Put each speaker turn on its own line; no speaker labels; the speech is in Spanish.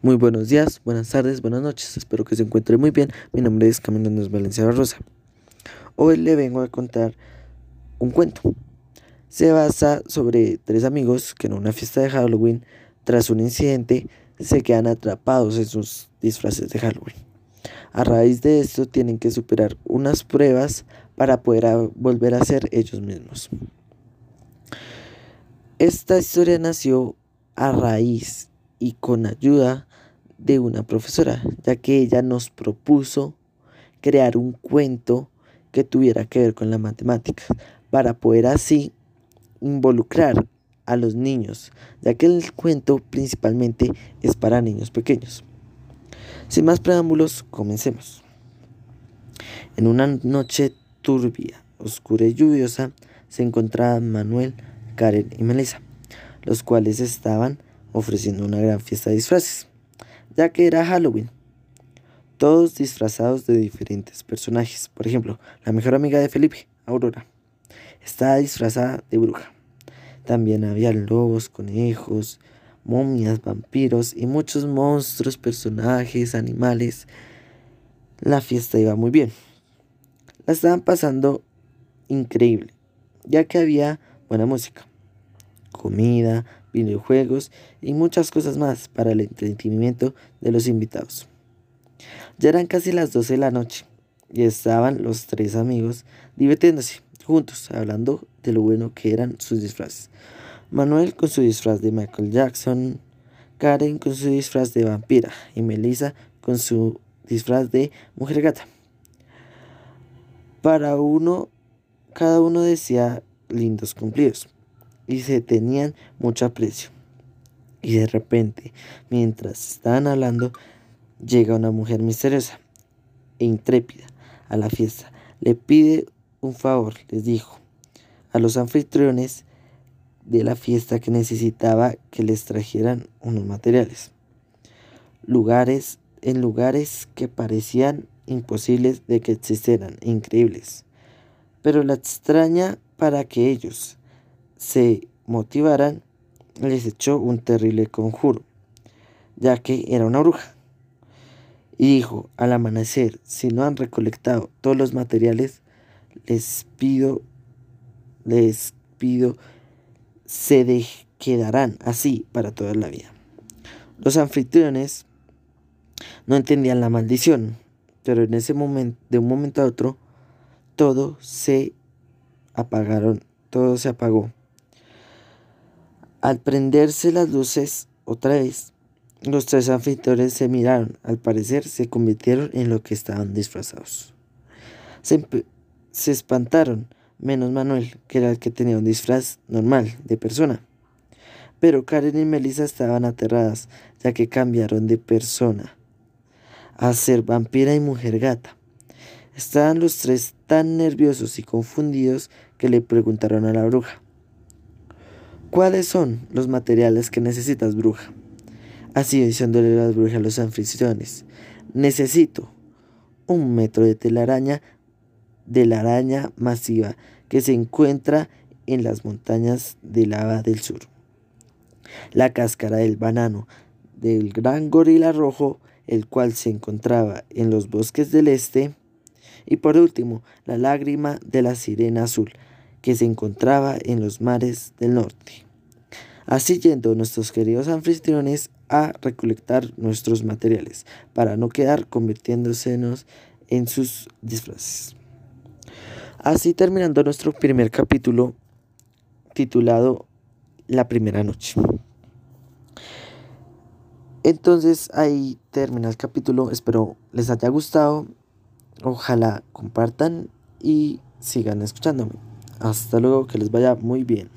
Muy buenos días, buenas tardes, buenas noches. Espero que se encuentre muy bien. Mi nombre es Camilo Andrés Valencia Barrosa. Hoy le vengo a contar un cuento. Se basa sobre tres amigos que en una fiesta de Halloween, tras un incidente, se quedan atrapados en sus disfraces de Halloween. A raíz de esto tienen que superar unas pruebas para poder volver a ser ellos mismos. Esta historia nació a raíz y con ayuda de una profesora, ya que ella nos propuso crear un cuento que tuviera que ver con la matemática, para poder así involucrar a los niños, ya que el cuento principalmente es para niños pequeños. Sin más preámbulos, comencemos. En una noche turbia, oscura y lluviosa, se encontraban Manuel, Karen y Melissa, los cuales estaban ofreciendo una gran fiesta de disfraces, ya que era Halloween. Todos disfrazados de diferentes personajes. Por ejemplo, la mejor amiga de Felipe, Aurora, estaba disfrazada de bruja. También había lobos, conejos, momias, vampiros y muchos monstruos, personajes, animales. La fiesta iba muy bien. La estaban pasando increíble, ya que había buena música, comida, videojuegos y muchas cosas más para el entretenimiento de los invitados. Ya eran casi las 12 de la noche y estaban los tres amigos divirtiéndose juntos, hablando de lo bueno que eran sus disfraces. Manuel con su disfraz de Michael Jackson, Karen con su disfraz de vampira y Melissa con su disfraz de mujer gata. Para uno, cada uno decía lindos cumplidos y se tenían mucho aprecio. Y de repente, mientras estaban hablando, llega una mujer misteriosa e intrépida a la fiesta. Le pide un favor, les dijo a los anfitriones de la fiesta que necesitaba que les trajeran unos materiales. Lugares en lugares que parecían imposibles de que existieran, increíbles. Pero la extraña para que ellos se motivaran, les echó un terrible conjuro, ya que era una bruja. Y dijo, al amanecer, si no han recolectado todos los materiales, les pido, les pido, se quedarán así para toda la vida. Los anfitriones no entendían la maldición, pero en ese momento, de un momento a otro, todo se apagaron, todo se apagó. Al prenderse las luces otra vez, los tres anfitriones se miraron. Al parecer se convirtieron en lo que estaban disfrazados. Se, se espantaron, menos Manuel, que era el que tenía un disfraz normal, de persona. Pero Karen y Melissa estaban aterradas, ya que cambiaron de persona a ser vampira y mujer gata. Estaban los tres tan nerviosos y confundidos que le preguntaron a la bruja. ¿Cuáles son los materiales que necesitas, bruja? Así diciéndole las brujas a los anfitriones. Necesito un metro de telaraña de la araña masiva que se encuentra en las montañas de lava del sur. La cáscara del banano del gran gorila rojo, el cual se encontraba en los bosques del este. Y por último, la lágrima de la sirena azul, que se encontraba en los mares del norte. Así yendo nuestros queridos anfitriones a recolectar nuestros materiales para no quedar convirtiéndosenos en sus disfraces. Así terminando nuestro primer capítulo titulado La primera noche. Entonces ahí termina el capítulo, espero les haya gustado, ojalá compartan y sigan escuchándome. Hasta luego, que les vaya muy bien.